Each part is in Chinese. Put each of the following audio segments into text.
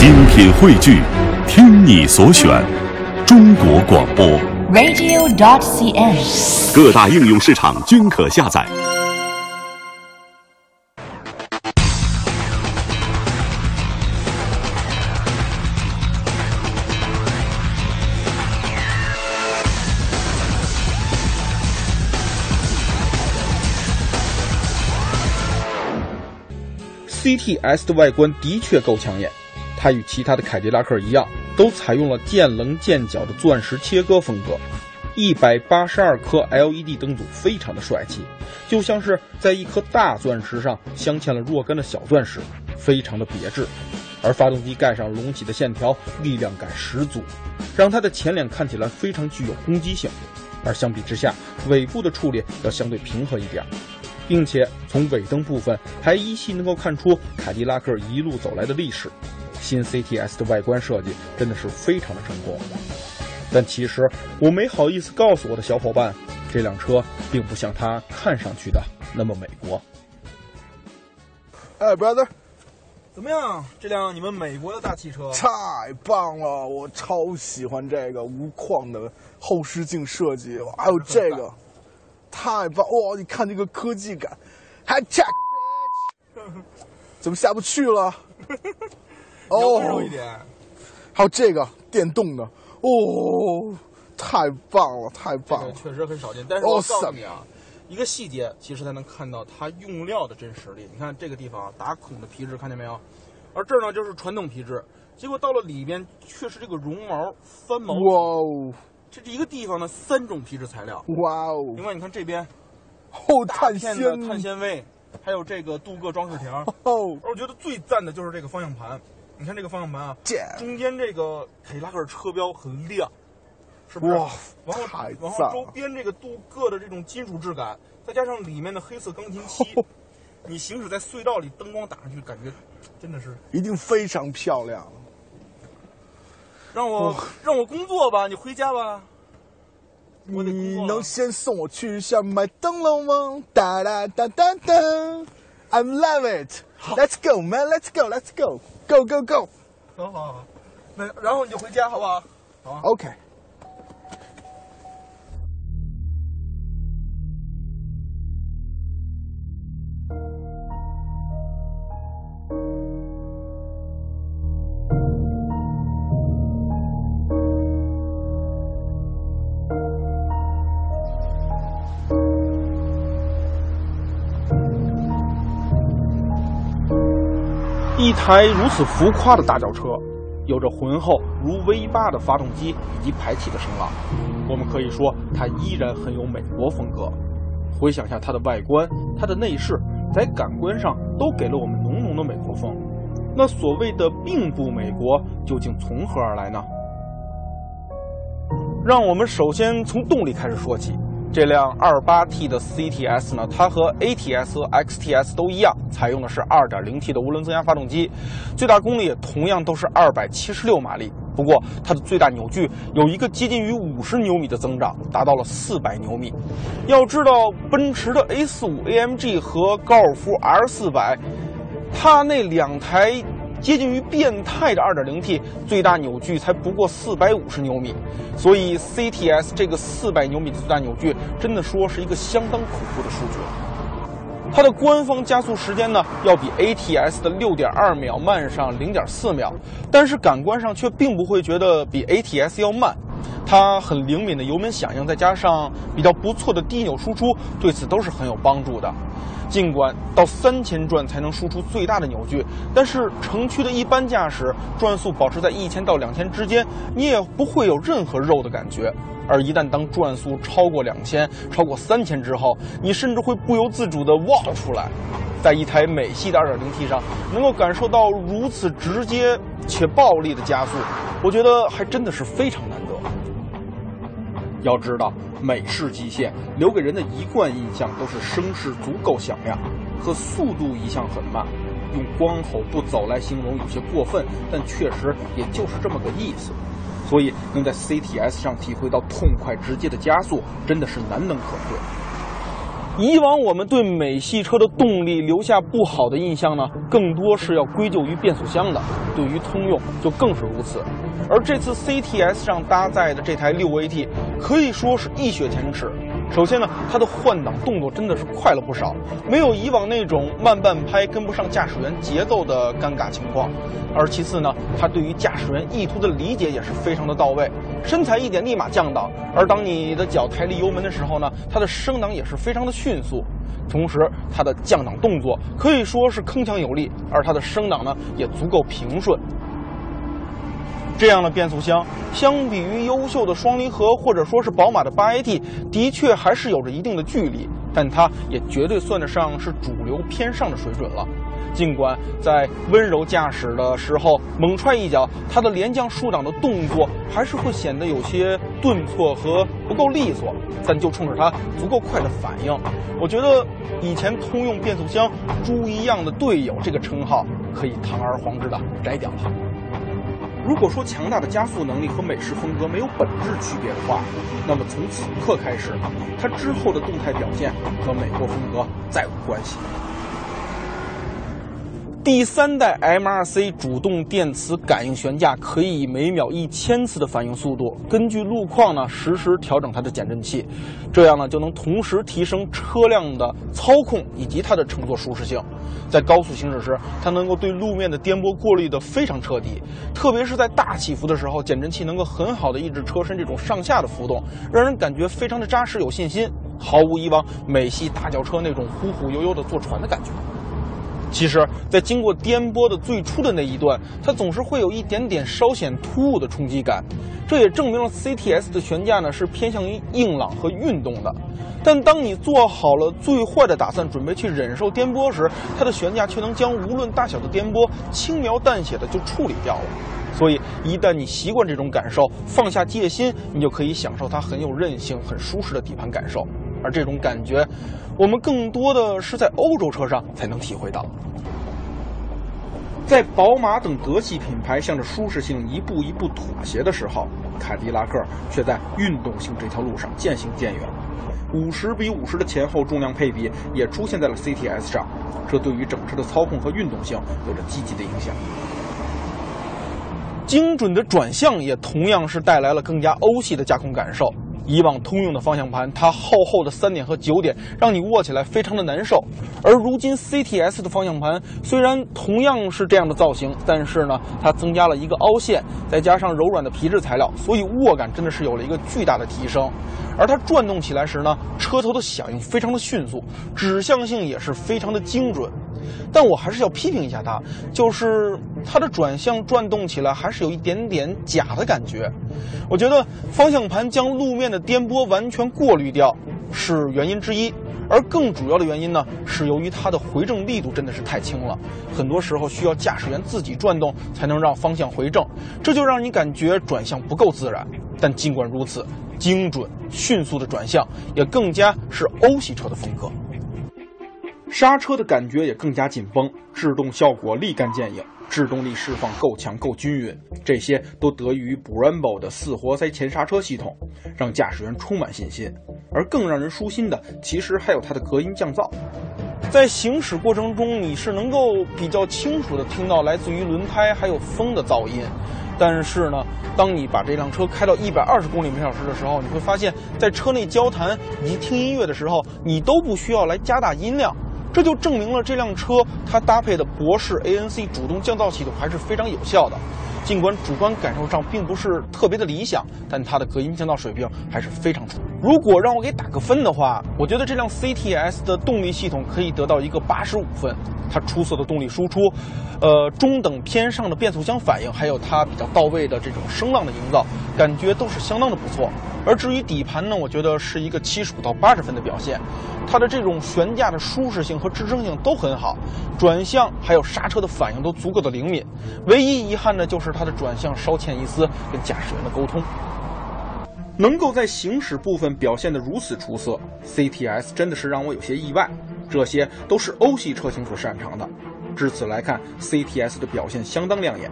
精品汇聚，听你所选，中国广播。radio.dot.cn，。各大应用市场均可下载。CTS 的外观的确够抢眼，它与其他的凯迪拉克一样，都采用了渐棱渐角的钻石切割风格。一百八十二颗 LED 灯组非常的帅气，就像是在一颗大钻石上镶嵌了若干的小钻石，非常的别致。而发动机盖上隆起的线条，力量感十足，让它的前脸看起来非常具有攻击性。而相比之下，尾部的处理要相对平和一点。并且从尾灯部分还依稀能够看出凯迪拉克一路走来的历史。新 CTS 的外观设计真的是非常的成功，但其实我没好意思告诉我的小伙伴，这辆车并不像它看上去的那么美国。哎，brother，怎么样？这辆你们美国的大汽车太棒了！我超喜欢这个无框的后视镜设计，还有这个，太棒！哇，你看这个科技感，还 check，怎么下不去了？温柔一点。还有这个电动的，哦，太棒了，太棒了！确实很少见，但是我告诉你啊，一个细节其实才能看到它用料的真实力。你看这个地方打孔的皮质，看见没有？而这儿呢就是传统皮质，结果到了里边却是这个绒毛翻毛。哇哦，这是一个地方的三种皮质材料。哇哦，另外你看这边，哦，大碳纤碳纤维，还有这个镀铬装饰条。哦，而我觉得最赞的就是这个方向盘，你看这个方向盘啊，这中间这个凯迪拉克车标很亮，是不是？哇然后太然后周边这个镀铬的这种金属质感，再加上里面的黑色钢琴漆，你行驶在隧道里，灯光打上去，感觉真的是一定非常漂亮。让我让我工作吧，你回家吧。你能先送我去一下麦当劳吗？哒哒哒哒哒 ，I'm love it. Let's go, man. Let's go. Let's go. Go go go. 好好好，那然后你就回家好不好？好啊。 OK。 一台如此浮夸的大轿车，有着浑厚如 V 八的发动机以及排气的声浪，我们可以说它依然很有美国风格。回想下它的外观、它的内饰，在感官上都给了我们浓浓的美国风。那所谓的并不美国，究竟从何而来呢？让我们首先从动力开始说起。这辆 2.8T 的 CTS 呢，它和 ATS 和 XTS 都一样，采用的是 2.0T 的涡轮增压发动机，最大功率同样都是276马力。不过它的最大扭矩有一个接近于50牛米的增长，达到了400牛米。要知道，奔驰的 A45 AMG 和高尔夫 R400，它那两台接近于变态的 2.0T 最大扭矩才不过450牛米，所以 CTS 这个400牛米的最大扭矩，真的说是一个相当恐怖的数据了。它的官方加速时间呢，要比 ATS 的6.2秒慢上0.4秒，但是感官上却并不会觉得比 ATS 要慢。它很灵敏的油门响应，再加上比较不错的低扭输出，对此都是很有帮助的。尽管到三千转才能输出最大的扭矩，但是城区的一般驾驶转速保持在一千到两千之间，你也不会有任何肉的感觉。而一旦当转速超过两千、超过三千之后，你甚至会不由自主地哇出来。在一台美系的 2.0T 上，能够感受到如此直接且暴力的加速，我觉得还真的是非常难得。要知道，美式机械留给人的一贯印象都是声势足够响亮，可速度一向很慢。用光吼不走来形容有些过分，但确实也就是这么个意思。所以能在 CTS 上体会到痛快直接的加速，真的是难能可贵。以往我们对美系车的动力留下不好的印象呢，更多是要归咎于变速箱的，对于通用就更是如此。而这次 CTS 上搭载的这台六 AT，可以说是一雪前耻。首先呢，它的换挡动作真的是快了不少，没有以往那种慢半拍跟不上驾驶员节奏的尴尬情况。而其次呢，它对于驾驶员意图的理解也是非常的到位，身踩一点立马降档，而当你的脚抬离油门的时候呢，它的升档也是非常的迅速，同时它的降档动作可以说是铿锵有力，而它的升档呢也足够平顺。这样的变速箱，相比于优秀的双离合或者说是宝马的八 AT，的确还是有着一定的距离，但它也绝对算得上是主流偏上的水准了。尽管在温柔驾驶的时候猛踹一脚，它的连降竖档的动作还是会显得有些顿挫和不够利索，但就冲着它足够快的反应，我觉得以前通用变速箱“猪一样的队友”这个称号可以堂而皇之的摘掉了。如果说强大的加速能力和美式风格没有本质区别的话，那么从此刻开始，它之后的动态表现和美国风格再无关系。第三代 MRC 主动电磁感应悬架可以以每秒一千次的反应速度，根据路况呢实时调整它的减震器，这样呢就能同时提升车辆的操控以及它的乘坐舒适性。在高速行驶时，它能够对路面的颠簸过滤的非常彻底，特别是在大起伏的时候，减震器能够很好的抑制车身这种上下的浮动，让人感觉非常的扎实有信心，毫无以往美系大轿车那种忽忽悠悠的坐船的感觉。其实，在经过颠簸的最初的那一段，它总是会有一点点稍显突兀的冲击感，这也证明了 CTS 的悬架呢是偏向于硬朗和运动的。但当你做好了最坏的打算，准备去忍受颠簸时，它的悬架却能将无论大小的颠簸轻描淡写的就处理掉了。所以，一旦你习惯这种感受，放下戒心，你就可以享受它很有韧性、很舒适的底盘感受。而这种感觉，我们更多的是在欧洲车上才能体会到。在宝马等德系品牌向着舒适性一步一步妥协的时候，凯迪拉克却在运动性这条路上渐行渐远。五十比五十的前后重量配比也出现在了 CTS 上，这对于整车的操控和运动性有着积极的影响。精准的转向也同样是带来了更加欧系的驾控感受。以往通用的方向盘，它厚厚的三点和九点，让你握起来非常的难受。而如今 CTS 的方向盘虽然同样是这样的造型，但是呢，它增加了一个凹陷，再加上柔软的皮质材料，所以握感真的是有了一个巨大的提升。而它转动起来时呢，车头的响应非常的迅速，指向性也是非常的精准。但我还是要批评一下它，就是它的转向转动起来还是有一点点假的感觉。我觉得方向盘将路面的颠簸完全过滤掉是原因之一，而更主要的原因呢，是由于它的回正力度真的是太轻了，很多时候需要驾驶员自己转动才能让方向回正，这就让你感觉转向不够自然。但尽管如此，精准迅速的转向也更加是欧系车的风格。刹车的感觉也更加紧绷，制动效果立竿见影，制动力释放够强够均匀，这些都得益于 Brembo 的四活塞前刹车系统，让驾驶员充满信心。而更让人舒心的，其实还有它的隔音降噪，在行驶过程中，你是能够比较清楚的听到来自于轮胎还有风的噪音。但是呢，当你把这辆车开到一百二十公里每小时的时候，你会发现在车内交谈以及听音乐的时候，你都不需要来加大音量。这就证明了这辆车它搭配的博世 ANC 主动降噪系统还是非常有效的。尽管主观感受上并不是特别的理想，但它的隔音降噪水平还是非常出色。如果让我给打个分的话，我觉得这辆 CTS 的动力系统可以得到一个八十五分。它出色的动力输出，呃，中等偏上的变速箱反应，还有它比较到位的这种声浪的营造，感觉都是相当的不错。而至于底盘呢，我觉得是一个七十五到八十分的表现。它的这种悬架的舒适性和支撑性都很好，转向还有刹车的反应都足够的灵敏。唯一遗憾的就是它的转向稍欠一丝跟驾驶员的沟通。能够在行驶部分表现得如此出色，CTS 真的是让我有些意外。这些都是欧系车型所擅长的。至此来看，CTS 的表现相当亮眼。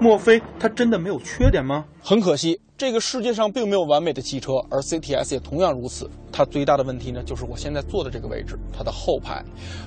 莫非它真的没有缺点吗？很可惜，这个世界上并没有完美的汽车，而 CTS 也同样如此。它最大的问题呢，就是我现在坐的这个位置，它的后排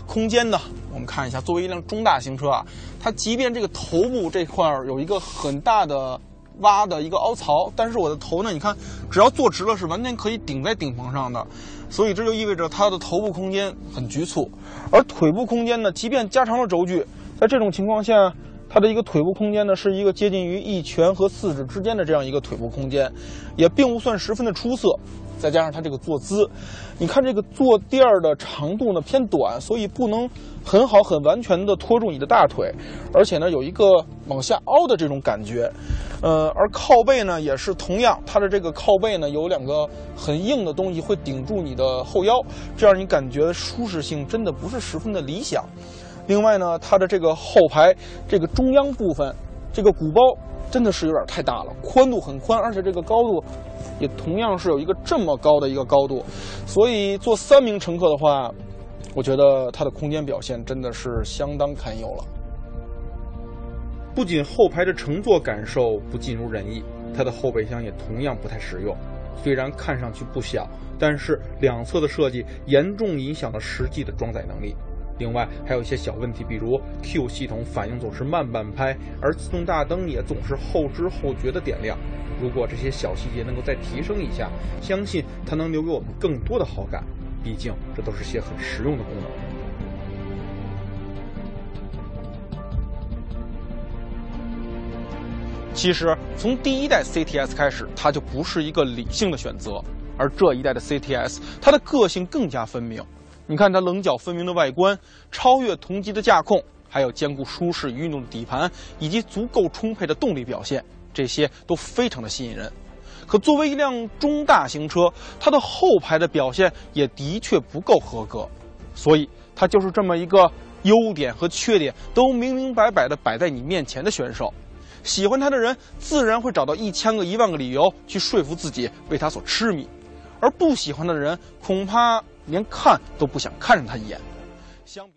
空间呢，我们看一下，作为一辆中大型车啊，它即便这个头部这块有一个很大的挖的一个凹槽，但是我的头呢，你看，只要坐直了，是完全可以顶在顶棚上的，所以这就意味着它的头部空间很局促，而腿部空间呢，即便加长了轴距，在这种情况下。它的一个腿部空间呢，是一个接近于一拳和四指之间的这样一个腿部空间，也并不算十分的出色。再加上它这个坐姿，你看这个坐垫的长度呢偏短，所以不能很好很完全的托住你的大腿，而且呢有一个往下凹的这种感觉。呃，而靠背呢也是同样，它的这个靠背呢有两个很硬的东西会顶住你的后腰，这样你感觉舒适性真的不是十分的理想。另外呢，它的这个后排这个中央部分，这个鼓包真的是有点太大了，宽度很宽，而且这个高度也同样是有一个这么高的一个高度，所以坐三名乘客的话，我觉得它的空间表现真的是相当堪忧了。不仅后排的乘坐感受不尽如人意，它的后备箱也同样不太实用。虽然看上去不小，但是两侧的设计严重影响了实际的装载能力。另外还有一些小问题，比如 Q 系统反应总是慢半拍，而自动大灯也总是后知后觉的点亮。如果这些小细节能够再提升一下，相信它能留给我们更多的好感。毕竟这都是些很实用的功能。其实从第一代 CTS 开始，它就不是一个理性的选择，而这一代的 CTS，它的个性更加分明。你看它棱角分明的外观，超越同级的驾控，还有兼顾舒适与运动的底盘，以及足够充沛的动力表现，这些都非常的吸引人。可作为一辆中大型车，它的后排的表现也的确不够合格，所以它就是这么一个优点和缺点都明明白白的摆在你面前的选手。喜欢他的人自然会找到一千个一万个理由去说服自己为他所痴迷，而不喜欢他的人恐怕。连看都不想看上他一眼。相比。